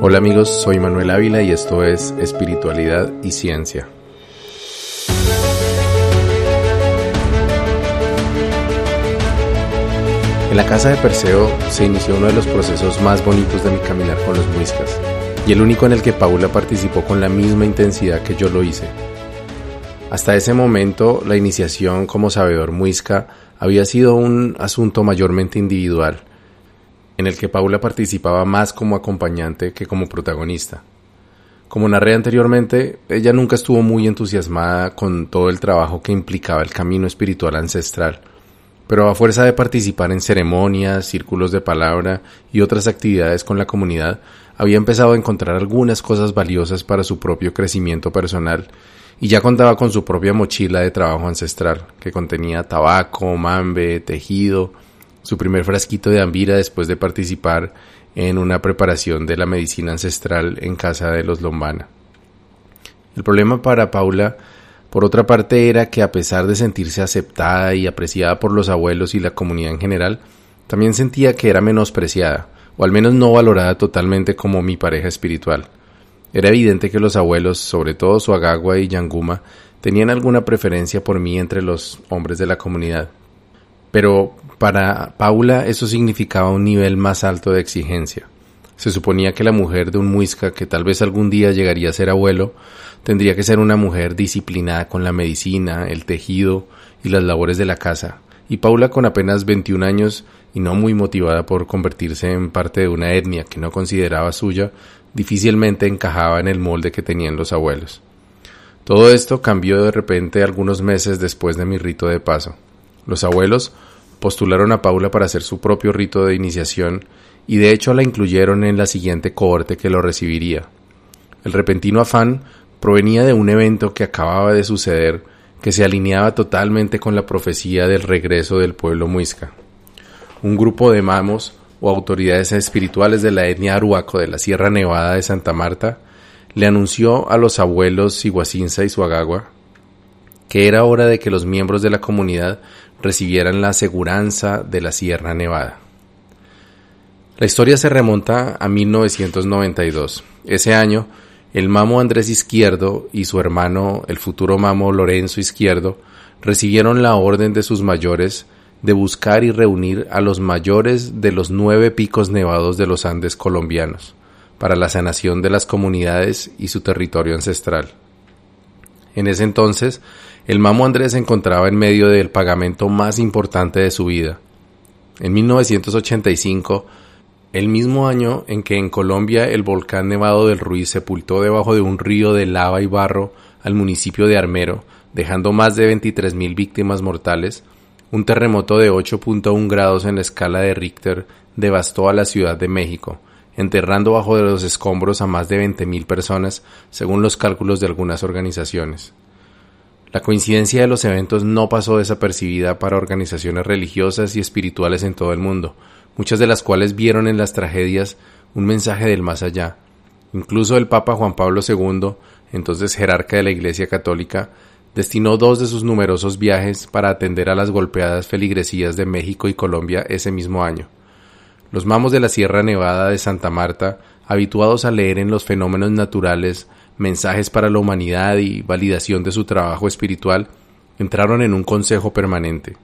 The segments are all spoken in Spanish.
Hola amigos, soy Manuel Ávila y esto es Espiritualidad y Ciencia. En la casa de Perseo se inició uno de los procesos más bonitos de mi caminar con los muiscas, y el único en el que Paula participó con la misma intensidad que yo lo hice. Hasta ese momento, la iniciación como sabedor muisca había sido un asunto mayormente individual, en el que Paula participaba más como acompañante que como protagonista. Como narré anteriormente, ella nunca estuvo muy entusiasmada con todo el trabajo que implicaba el camino espiritual ancestral, pero a fuerza de participar en ceremonias, círculos de palabra y otras actividades con la comunidad, había empezado a encontrar algunas cosas valiosas para su propio crecimiento personal y ya contaba con su propia mochila de trabajo ancestral, que contenía tabaco, mambe, tejido, su primer frasquito de ambira después de participar en una preparación de la medicina ancestral en casa de los Lombana. El problema para Paula, por otra parte, era que a pesar de sentirse aceptada y apreciada por los abuelos y la comunidad en general, también sentía que era menospreciada, o al menos no valorada totalmente como mi pareja espiritual. Era evidente que los abuelos, sobre todo su Agagua y Yanguma, tenían alguna preferencia por mí entre los hombres de la comunidad. Pero para Paula eso significaba un nivel más alto de exigencia. Se suponía que la mujer de un muisca que tal vez algún día llegaría a ser abuelo tendría que ser una mujer disciplinada con la medicina, el tejido y las labores de la casa. Y Paula con apenas 21 años y no muy motivada por convertirse en parte de una etnia que no consideraba suya, difícilmente encajaba en el molde que tenían los abuelos. Todo esto cambió de repente algunos meses después de mi rito de paso. Los abuelos postularon a Paula para hacer su propio rito de iniciación y de hecho la incluyeron en la siguiente cohorte que lo recibiría. El repentino afán provenía de un evento que acababa de suceder que se alineaba totalmente con la profecía del regreso del pueblo muisca. Un grupo de mamos o autoridades espirituales de la etnia aruaco de la Sierra Nevada de Santa Marta le anunció a los abuelos Siguacinza y Suagagua que era hora de que los miembros de la comunidad recibieran la aseguranza de la Sierra Nevada. La historia se remonta a 1992. Ese año, el mamo Andrés Izquierdo y su hermano, el futuro mamo Lorenzo Izquierdo, recibieron la orden de sus mayores de buscar y reunir a los mayores de los nueve picos nevados de los Andes colombianos para la sanación de las comunidades y su territorio ancestral. En ese entonces, el Mamo Andrés se encontraba en medio del pagamento más importante de su vida. En 1985, el mismo año en que en Colombia el volcán Nevado del Ruiz sepultó debajo de un río de lava y barro al municipio de Armero, dejando más de 23.000 víctimas mortales, un terremoto de 8.1 grados en la escala de Richter devastó a la Ciudad de México, enterrando bajo de los escombros a más de 20.000 personas, según los cálculos de algunas organizaciones. La coincidencia de los eventos no pasó desapercibida para organizaciones religiosas y espirituales en todo el mundo, muchas de las cuales vieron en las tragedias un mensaje del más allá. Incluso el Papa Juan Pablo II, entonces jerarca de la Iglesia Católica, destinó dos de sus numerosos viajes para atender a las golpeadas feligresías de México y Colombia ese mismo año. Los mamos de la Sierra Nevada de Santa Marta, habituados a leer en los fenómenos naturales mensajes para la humanidad y validación de su trabajo espiritual, entraron en un consejo permanente.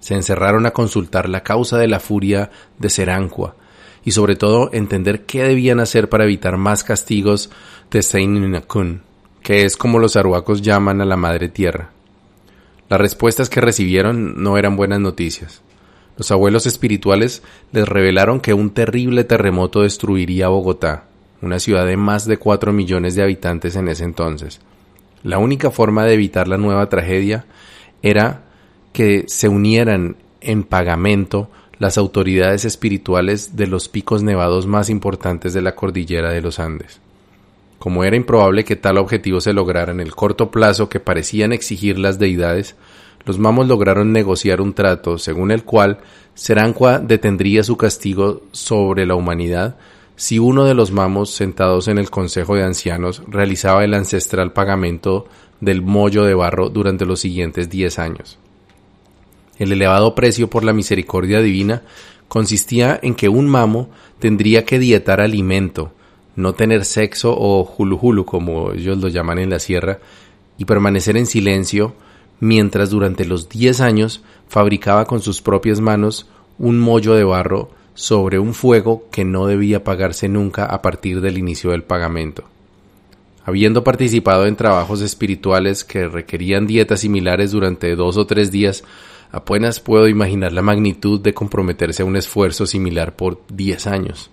Se encerraron a consultar la causa de la furia de Serancua y sobre todo entender qué debían hacer para evitar más castigos de Seininakun, que es como los aruacos llaman a la madre tierra. Las respuestas que recibieron no eran buenas noticias. Los abuelos espirituales les revelaron que un terrible terremoto destruiría Bogotá, una ciudad de más de cuatro millones de habitantes en ese entonces. La única forma de evitar la nueva tragedia era que se unieran en pagamento las autoridades espirituales de los picos nevados más importantes de la cordillera de los Andes. Como era improbable que tal objetivo se lograra en el corto plazo que parecían exigir las deidades, los mamos lograron negociar un trato según el cual Serancua detendría su castigo sobre la humanidad si uno de los mamos sentados en el Consejo de Ancianos realizaba el ancestral pagamento del mollo de barro durante los siguientes diez años. El elevado precio por la misericordia divina consistía en que un mamo tendría que dietar alimento, no tener sexo o hulu como ellos lo llaman en la sierra, y permanecer en silencio mientras durante los 10 años fabricaba con sus propias manos un mollo de barro sobre un fuego que no debía pagarse nunca a partir del inicio del pagamento. Habiendo participado en trabajos espirituales que requerían dietas similares durante dos o tres días, apenas puedo imaginar la magnitud de comprometerse a un esfuerzo similar por 10 años.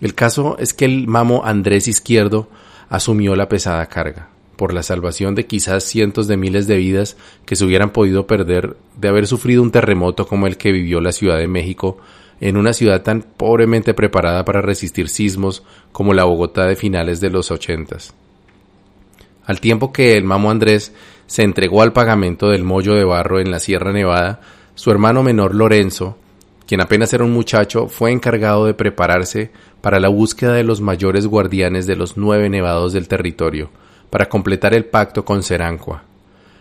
El caso es que el mamo Andrés Izquierdo asumió la pesada carga por la salvación de quizás cientos de miles de vidas que se hubieran podido perder de haber sufrido un terremoto como el que vivió la Ciudad de México en una ciudad tan pobremente preparada para resistir sismos como la Bogotá de finales de los ochentas. Al tiempo que el mamo Andrés se entregó al pagamento del mollo de barro en la Sierra Nevada, su hermano menor Lorenzo, quien apenas era un muchacho, fue encargado de prepararse para la búsqueda de los mayores guardianes de los nueve nevados del territorio, para completar el pacto con Serancua.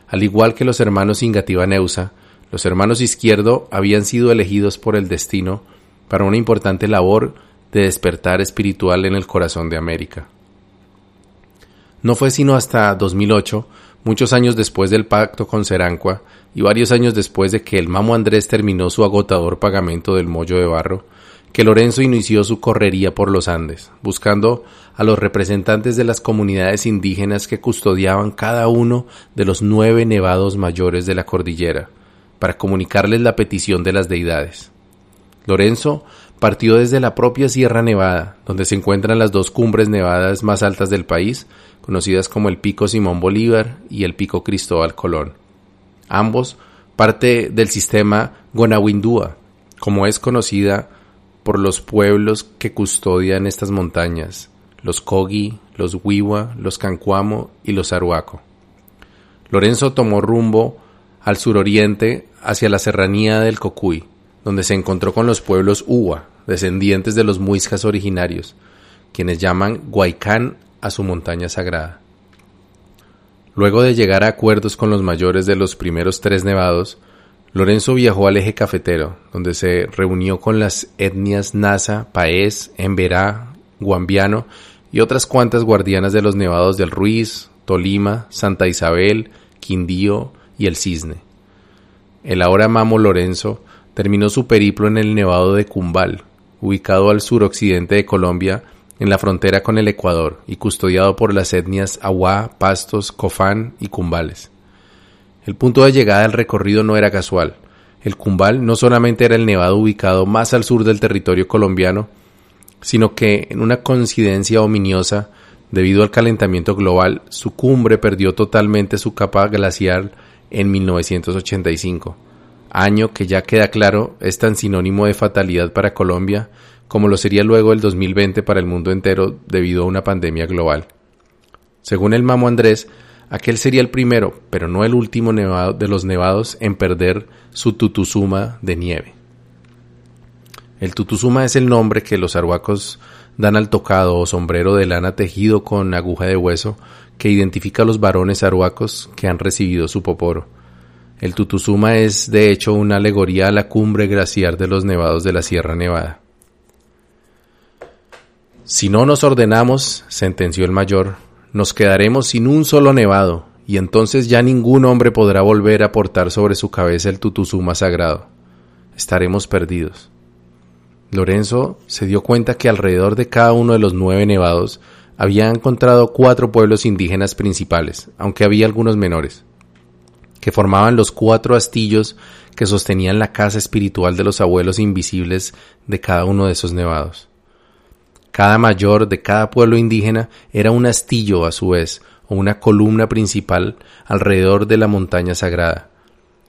Al igual que los hermanos Neusa, los hermanos Izquierdo habían sido elegidos por el destino para una importante labor de despertar espiritual en el corazón de América. No fue sino hasta 2008, muchos años después del pacto con Serancua y varios años después de que el Mamo Andrés terminó su agotador pagamento del mollo de barro, que Lorenzo inició su correría por los Andes, buscando a los representantes de las comunidades indígenas que custodiaban cada uno de los nueve nevados mayores de la cordillera, para comunicarles la petición de las deidades. Lorenzo partió desde la propia Sierra Nevada, donde se encuentran las dos cumbres nevadas más altas del país, conocidas como el Pico Simón Bolívar y el Pico Cristóbal Colón. Ambos parte del sistema Gonawindúa, como es conocida por los pueblos que custodian estas montañas, los Kogi, los Wiwa, los Cancuamo y los Aruaco. Lorenzo tomó rumbo al suroriente hacia la serranía del Cocuy, donde se encontró con los pueblos Uwa, descendientes de los muiscas originarios, quienes llaman Guaycán a su montaña sagrada. Luego de llegar a acuerdos con los mayores de los primeros tres nevados, Lorenzo viajó al eje cafetero, donde se reunió con las etnias Nasa, Paez, Emberá, Guambiano y otras cuantas guardianas de los nevados del Ruiz, Tolima, Santa Isabel, Quindío y el Cisne. El ahora mamo Lorenzo terminó su periplo en el nevado de Cumbal, ubicado al suroccidente de Colombia, en la frontera con el Ecuador y custodiado por las etnias Aguá, Pastos, Cofán y Cumbales. El punto de llegada del recorrido no era casual. El Cumbal no solamente era el nevado ubicado más al sur del territorio colombiano, sino que en una coincidencia ominiosa, debido al calentamiento global, su cumbre perdió totalmente su capa glacial en 1985, año que ya queda claro es tan sinónimo de fatalidad para Colombia como lo sería luego el 2020 para el mundo entero debido a una pandemia global. Según el Mamo Andrés, Aquel sería el primero, pero no el último nevado de los nevados en perder su tutuzuma de nieve. El tutuzuma es el nombre que los arhuacos dan al tocado o sombrero de lana tejido con aguja de hueso que identifica a los varones arhuacos que han recibido su poporo. El tutuzuma es de hecho una alegoría a la cumbre glaciar de los nevados de la Sierra Nevada. Si no nos ordenamos, sentenció el mayor, nos quedaremos sin un solo nevado, y entonces ya ningún hombre podrá volver a portar sobre su cabeza el tutuzuma sagrado. Estaremos perdidos. Lorenzo se dio cuenta que alrededor de cada uno de los nueve nevados había encontrado cuatro pueblos indígenas principales, aunque había algunos menores, que formaban los cuatro astillos que sostenían la casa espiritual de los abuelos invisibles de cada uno de esos nevados. Cada mayor de cada pueblo indígena era un astillo a su vez, o una columna principal alrededor de la montaña sagrada,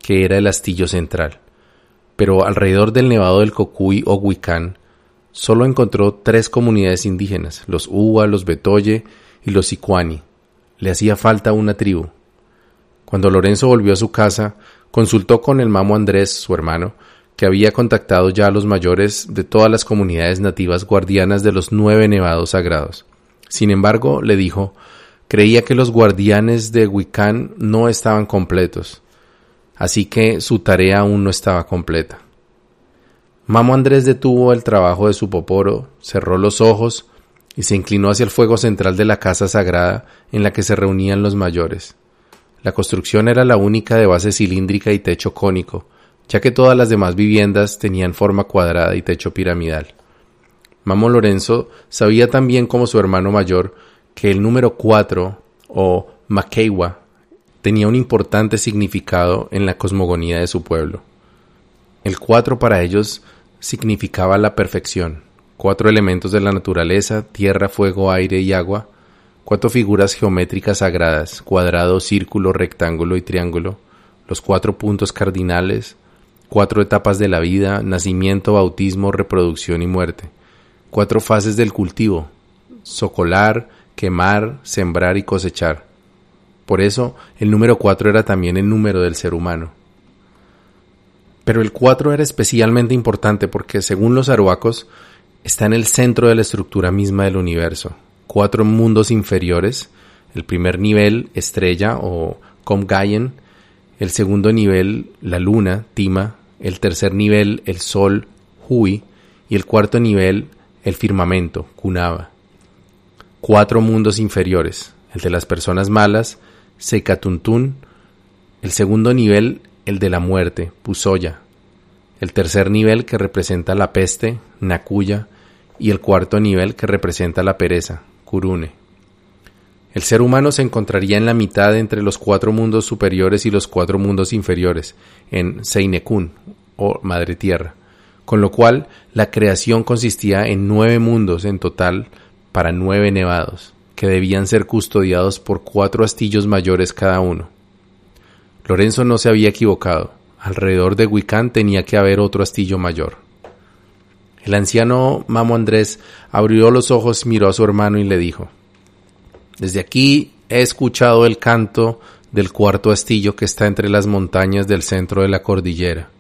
que era el astillo central. Pero alrededor del nevado del Cocuy o Huicán, solo encontró tres comunidades indígenas, los Uwa, los Betoye y los Icuani. Le hacía falta una tribu. Cuando Lorenzo volvió a su casa, consultó con el mamo Andrés, su hermano, que había contactado ya a los mayores de todas las comunidades nativas guardianas de los nueve nevados sagrados. Sin embargo, le dijo, creía que los guardianes de Wiccan no estaban completos, así que su tarea aún no estaba completa. Mamo Andrés detuvo el trabajo de su poporo, cerró los ojos y se inclinó hacia el fuego central de la casa sagrada en la que se reunían los mayores. La construcción era la única de base cilíndrica y techo cónico, ya que todas las demás viviendas tenían forma cuadrada y techo piramidal. Mamo Lorenzo sabía también como su hermano mayor que el número 4 o Makeiwa tenía un importante significado en la cosmogonía de su pueblo. El 4 para ellos significaba la perfección, cuatro elementos de la naturaleza, tierra, fuego, aire y agua, cuatro figuras geométricas sagradas, cuadrado, círculo, rectángulo y triángulo, los cuatro puntos cardinales, cuatro etapas de la vida, nacimiento, bautismo, reproducción y muerte, cuatro fases del cultivo, socolar, quemar, sembrar y cosechar. Por eso el número cuatro era también el número del ser humano. Pero el 4 era especialmente importante porque, según los aruacos, está en el centro de la estructura misma del universo. Cuatro mundos inferiores, el primer nivel, estrella o Comgayen, el segundo nivel, la luna, Tima, el tercer nivel, el sol, Hui, y el cuarto nivel, el firmamento, Kunava. Cuatro mundos inferiores, el de las personas malas, Seikatuntun, el segundo nivel, el de la muerte, Pusoya, el tercer nivel que representa la peste, Nakuya, y el cuarto nivel que representa la pereza, Kurune. El ser humano se encontraría en la mitad entre los cuatro mundos superiores y los cuatro mundos inferiores, en Seinekun, o Madre Tierra, con lo cual la creación consistía en nueve mundos en total para nueve nevados, que debían ser custodiados por cuatro astillos mayores cada uno. Lorenzo no se había equivocado. Alrededor de Huicán tenía que haber otro astillo mayor. El anciano Mamo Andrés abrió los ojos, miró a su hermano y le dijo, Desde aquí he escuchado el canto del cuarto astillo que está entre las montañas del centro de la cordillera.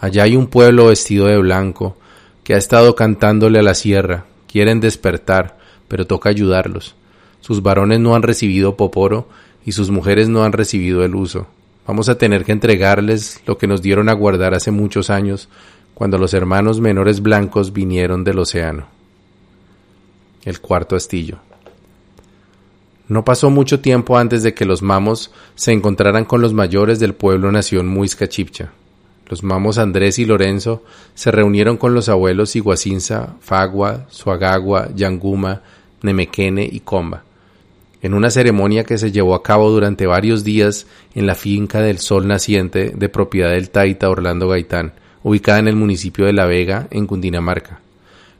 Allá hay un pueblo vestido de blanco que ha estado cantándole a la sierra. Quieren despertar, pero toca ayudarlos. Sus varones no han recibido poporo y sus mujeres no han recibido el uso. Vamos a tener que entregarles lo que nos dieron a guardar hace muchos años, cuando los hermanos menores blancos vinieron del océano. El cuarto astillo. No pasó mucho tiempo antes de que los mamos se encontraran con los mayores del pueblo nación Muisca Chipcha. Los mamos Andrés y Lorenzo se reunieron con los abuelos Iguacinza, Fagua, Suagagua, Yanguma, Nemequene y Comba en una ceremonia que se llevó a cabo durante varios días en la finca del Sol Naciente de propiedad del Taita Orlando Gaitán, ubicada en el municipio de La Vega, en Cundinamarca.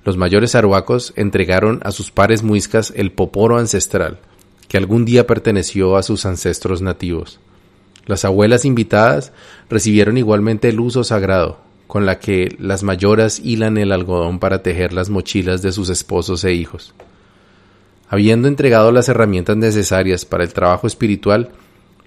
Los mayores aruacos entregaron a sus pares muiscas el poporo ancestral, que algún día perteneció a sus ancestros nativos. Las abuelas invitadas recibieron igualmente el uso sagrado, con la que las mayoras hilan el algodón para tejer las mochilas de sus esposos e hijos. Habiendo entregado las herramientas necesarias para el trabajo espiritual,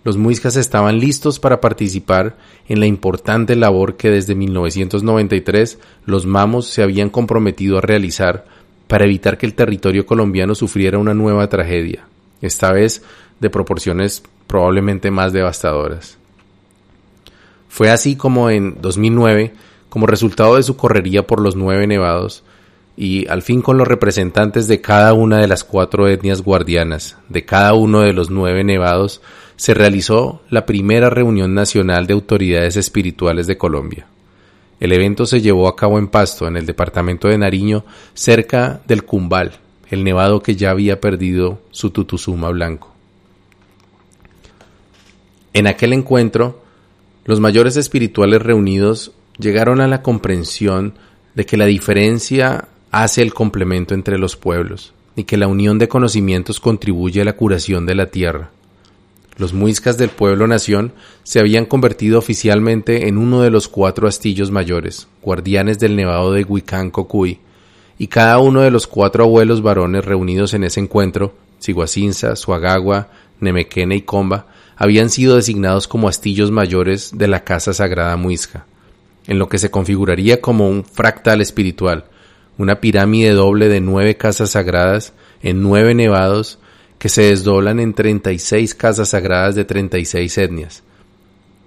los muiscas estaban listos para participar en la importante labor que desde 1993 los mamos se habían comprometido a realizar para evitar que el territorio colombiano sufriera una nueva tragedia, esta vez de proporciones probablemente más devastadoras. Fue así como en 2009, como resultado de su correría por los nueve nevados, y al fin con los representantes de cada una de las cuatro etnias guardianas, de cada uno de los nueve nevados, se realizó la primera reunión nacional de autoridades espirituales de Colombia. El evento se llevó a cabo en Pasto, en el departamento de Nariño, cerca del Cumbal, el nevado que ya había perdido su tutuzuma blanco. En aquel encuentro, los mayores espirituales reunidos llegaron a la comprensión de que la diferencia hace el complemento entre los pueblos y que la unión de conocimientos contribuye a la curación de la tierra. Los muiscas del pueblo-nación se habían convertido oficialmente en uno de los cuatro astillos mayores, guardianes del nevado de Huicán Cocuy, y cada uno de los cuatro abuelos varones reunidos en ese encuentro, Siguacinza, Suagagua, Nemequene y Comba, habían sido designados como astillos mayores de la casa sagrada muisca, en lo que se configuraría como un fractal espiritual, una pirámide doble de nueve casas sagradas en nueve nevados que se desdoblan en treinta y seis casas sagradas de treinta y seis etnias,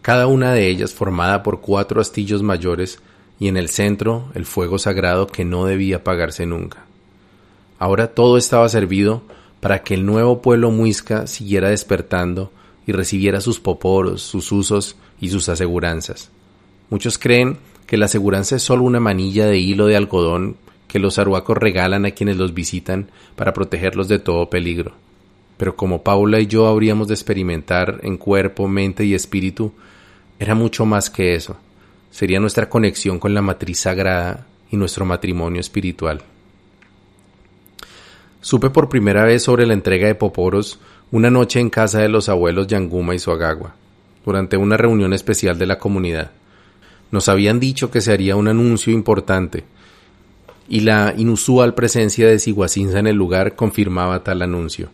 cada una de ellas formada por cuatro astillos mayores y en el centro el fuego sagrado que no debía apagarse nunca. Ahora todo estaba servido para que el nuevo pueblo muisca siguiera despertando y recibiera sus poporos, sus usos y sus aseguranzas. Muchos creen que la aseguranza es solo una manilla de hilo de algodón que los aruacos regalan a quienes los visitan para protegerlos de todo peligro. Pero como Paula y yo habríamos de experimentar en cuerpo, mente y espíritu, era mucho más que eso. Sería nuestra conexión con la matriz sagrada y nuestro matrimonio espiritual. Supe por primera vez sobre la entrega de poporos una noche en casa de los abuelos Yanguma y Suagagua, durante una reunión especial de la comunidad. Nos habían dicho que se haría un anuncio importante, y la inusual presencia de Siguacinza en el lugar confirmaba tal anuncio.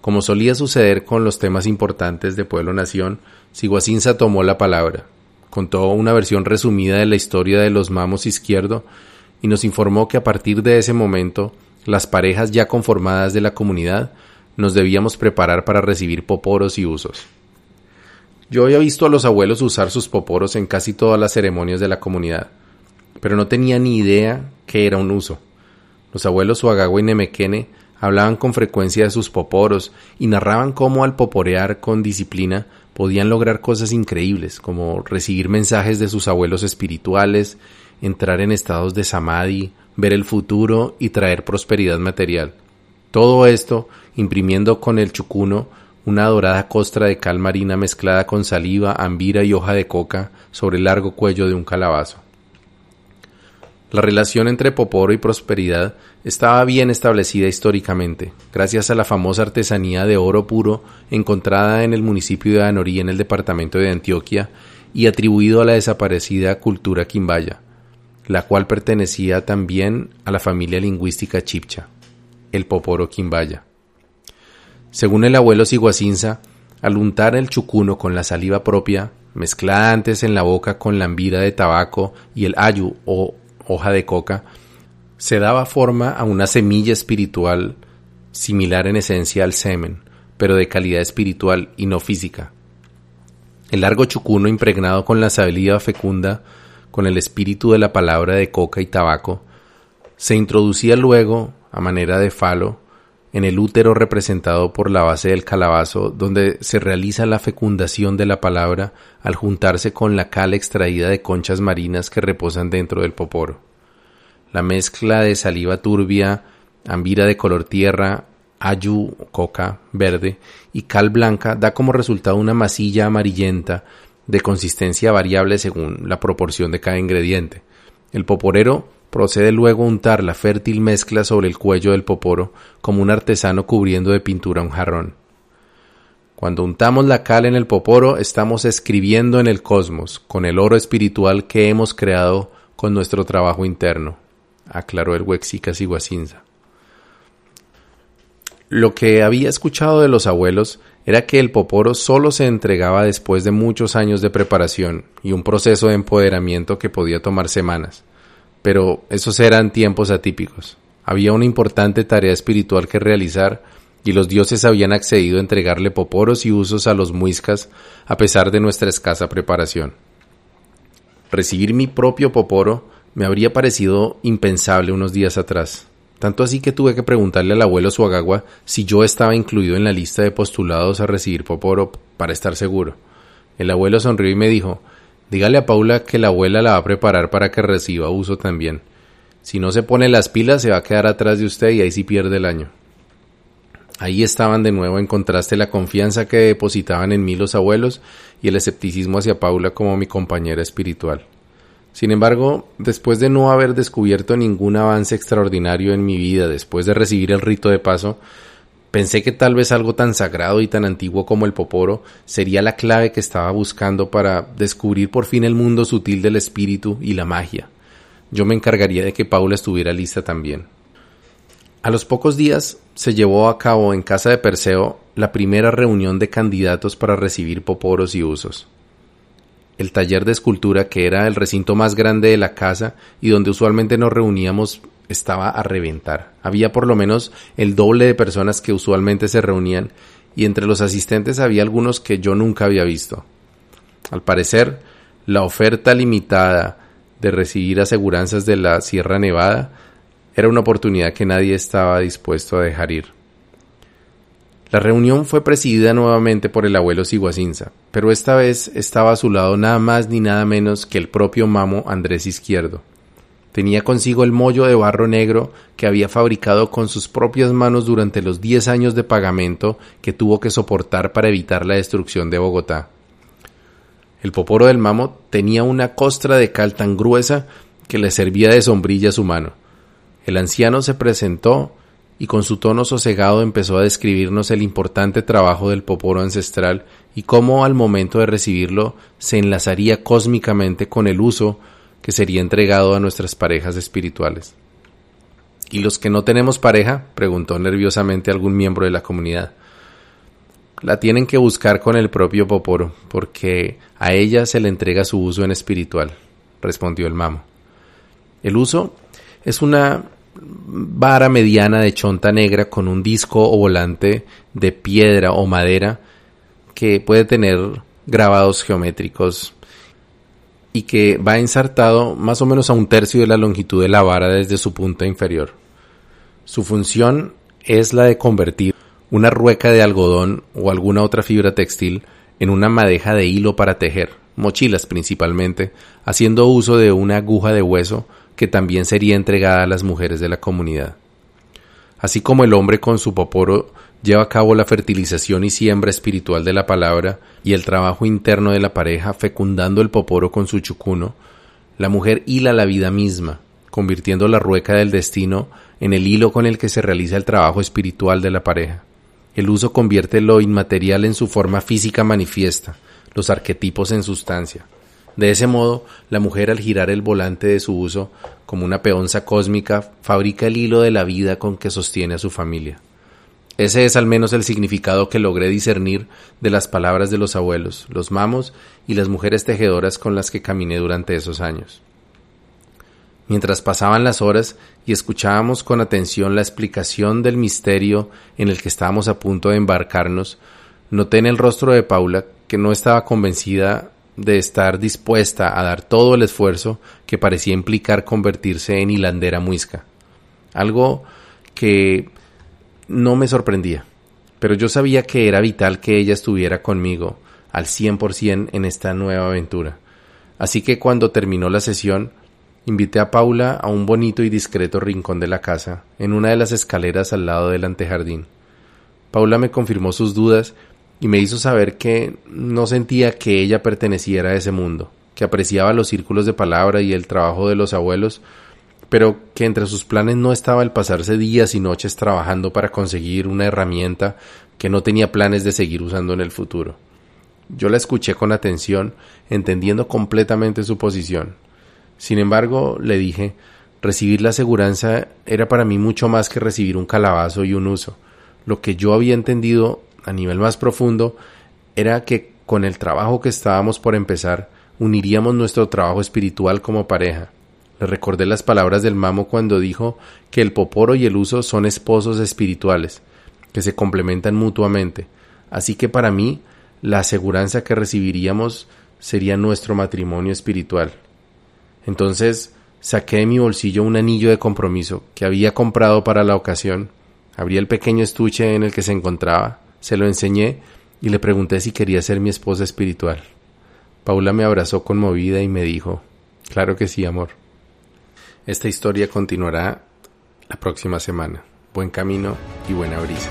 Como solía suceder con los temas importantes de Pueblo Nación, Siguacinza tomó la palabra, contó una versión resumida de la historia de los mamos izquierdo y nos informó que a partir de ese momento las parejas ya conformadas de la comunidad nos debíamos preparar para recibir poporos y usos. Yo había visto a los abuelos usar sus poporos en casi todas las ceremonias de la comunidad, pero no tenía ni idea que era un uso. Los abuelos Suagagua y Nemequene hablaban con frecuencia de sus poporos y narraban cómo al poporear con disciplina podían lograr cosas increíbles, como recibir mensajes de sus abuelos espirituales, entrar en estados de samadhi, ver el futuro y traer prosperidad material. Todo esto imprimiendo con el chucuno una dorada costra de cal marina mezclada con saliva, ambira y hoja de coca sobre el largo cuello de un calabazo. La relación entre Poporo y prosperidad estaba bien establecida históricamente, gracias a la famosa artesanía de oro puro encontrada en el municipio de Anorí en el departamento de Antioquia y atribuido a la desaparecida cultura quimbaya, la cual pertenecía también a la familia lingüística chipcha, el Poporo quimbaya. Según el abuelo Siguacinza, al untar el chucuno con la saliva propia, mezclada antes en la boca con la ambira de tabaco y el ayu o hoja de coca, se daba forma a una semilla espiritual similar en esencia al semen, pero de calidad espiritual y no física. El largo chucuno impregnado con la saliva fecunda, con el espíritu de la palabra de coca y tabaco, se introducía luego, a manera de falo, en el útero representado por la base del calabazo, donde se realiza la fecundación de la palabra al juntarse con la cal extraída de conchas marinas que reposan dentro del poporo. La mezcla de saliva turbia, ambira de color tierra, ayu, coca verde y cal blanca da como resultado una masilla amarillenta de consistencia variable según la proporción de cada ingrediente. El poporero Procede luego a untar la fértil mezcla sobre el cuello del poporo como un artesano cubriendo de pintura un jarrón. Cuando untamos la cal en el poporo estamos escribiendo en el cosmos con el oro espiritual que hemos creado con nuestro trabajo interno, aclaró el Huexicas Iguacinza. Lo que había escuchado de los abuelos era que el poporo solo se entregaba después de muchos años de preparación y un proceso de empoderamiento que podía tomar semanas pero esos eran tiempos atípicos. Había una importante tarea espiritual que realizar y los dioses habían accedido a entregarle poporos y usos a los muiscas a pesar de nuestra escasa preparación. Recibir mi propio poporo me habría parecido impensable unos días atrás, tanto así que tuve que preguntarle al abuelo Suagagua si yo estaba incluido en la lista de postulados a recibir poporo para estar seguro. El abuelo sonrió y me dijo Dígale a Paula que la abuela la va a preparar para que reciba uso también. Si no se pone las pilas se va a quedar atrás de usted y ahí sí pierde el año. Ahí estaban de nuevo en contraste la confianza que depositaban en mí los abuelos y el escepticismo hacia Paula como mi compañera espiritual. Sin embargo, después de no haber descubierto ningún avance extraordinario en mi vida después de recibir el rito de paso, Pensé que tal vez algo tan sagrado y tan antiguo como el poporo sería la clave que estaba buscando para descubrir por fin el mundo sutil del espíritu y la magia. Yo me encargaría de que Paula estuviera lista también. A los pocos días se llevó a cabo en casa de Perseo la primera reunión de candidatos para recibir poporos y usos. El taller de escultura, que era el recinto más grande de la casa y donde usualmente nos reuníamos estaba a reventar. Había por lo menos el doble de personas que usualmente se reunían y entre los asistentes había algunos que yo nunca había visto. Al parecer, la oferta limitada de recibir aseguranzas de la Sierra Nevada Era una oportunidad que nadie estaba dispuesto a dejar ir. La reunión fue presidida nuevamente por el abuelo Siguacinza, pero esta vez estaba a su lado nada más ni nada menos que el propio mamo Andrés Izquierdo. Tenía consigo el mollo de barro negro que había fabricado con sus propias manos durante los diez años de pagamento que tuvo que soportar para evitar la destrucción de Bogotá. El poporo del mamo tenía una costra de cal tan gruesa que le servía de sombrilla a su mano. El anciano se presentó y con su tono sosegado empezó a describirnos el importante trabajo del poporo ancestral y cómo al momento de recibirlo se enlazaría cósmicamente con el uso que sería entregado a nuestras parejas espirituales. ¿Y los que no tenemos pareja? preguntó nerviosamente algún miembro de la comunidad. La tienen que buscar con el propio Poporo, porque a ella se le entrega su uso en espiritual, respondió el mamo. El uso es una vara mediana de chonta negra con un disco o volante de piedra o madera que puede tener grabados geométricos y que va ensartado más o menos a un tercio de la longitud de la vara desde su punta inferior. Su función es la de convertir una rueca de algodón o alguna otra fibra textil en una madeja de hilo para tejer, mochilas principalmente, haciendo uso de una aguja de hueso que también sería entregada a las mujeres de la comunidad. Así como el hombre con su poporo lleva a cabo la fertilización y siembra espiritual de la palabra y el trabajo interno de la pareja fecundando el poporo con su chucuno, la mujer hila la vida misma, convirtiendo la rueca del destino en el hilo con el que se realiza el trabajo espiritual de la pareja. El uso convierte lo inmaterial en su forma física manifiesta, los arquetipos en sustancia. De ese modo, la mujer al girar el volante de su uso, como una peonza cósmica, fabrica el hilo de la vida con que sostiene a su familia. Ese es al menos el significado que logré discernir de las palabras de los abuelos, los mamos y las mujeres tejedoras con las que caminé durante esos años. Mientras pasaban las horas y escuchábamos con atención la explicación del misterio en el que estábamos a punto de embarcarnos, noté en el rostro de Paula que no estaba convencida de estar dispuesta a dar todo el esfuerzo que parecía implicar convertirse en hilandera muisca. Algo que no me sorprendía, pero yo sabía que era vital que ella estuviera conmigo al cien por cien en esta nueva aventura. Así que cuando terminó la sesión, invité a Paula a un bonito y discreto rincón de la casa, en una de las escaleras al lado del antejardín. Paula me confirmó sus dudas y me hizo saber que no sentía que ella perteneciera a ese mundo, que apreciaba los círculos de palabra y el trabajo de los abuelos, pero que entre sus planes no estaba el pasarse días y noches trabajando para conseguir una herramienta que no tenía planes de seguir usando en el futuro. Yo la escuché con atención, entendiendo completamente su posición. Sin embargo, le dije, recibir la aseguranza era para mí mucho más que recibir un calabazo y un uso. Lo que yo había entendido a nivel más profundo era que con el trabajo que estábamos por empezar, uniríamos nuestro trabajo espiritual como pareja. Le recordé las palabras del mamo cuando dijo que el poporo y el uso son esposos espirituales, que se complementan mutuamente. Así que para mí, la aseguranza que recibiríamos sería nuestro matrimonio espiritual. Entonces saqué de mi bolsillo un anillo de compromiso que había comprado para la ocasión, abrí el pequeño estuche en el que se encontraba, se lo enseñé y le pregunté si quería ser mi esposa espiritual. Paula me abrazó conmovida y me dijo, Claro que sí, amor. Esta historia continuará la próxima semana. Buen camino y buena brisa.